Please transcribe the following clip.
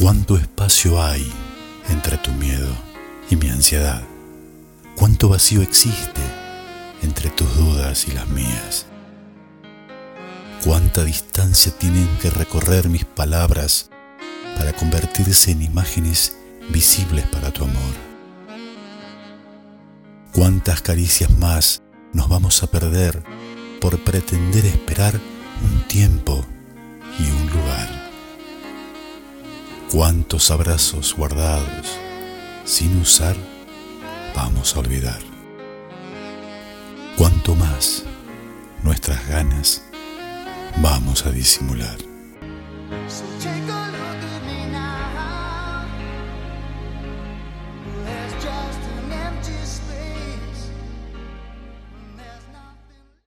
¿Cuánto espacio hay entre tu miedo y mi ansiedad? ¿Cuánto vacío existe entre tus dudas y las mías? ¿Cuánta distancia tienen que recorrer mis palabras para convertirse en imágenes visibles para tu amor? ¿Cuántas caricias más nos vamos a perder por pretender esperar un tiempo ¿Cuántos abrazos guardados sin usar vamos a olvidar? ¿Cuánto más nuestras ganas vamos a disimular?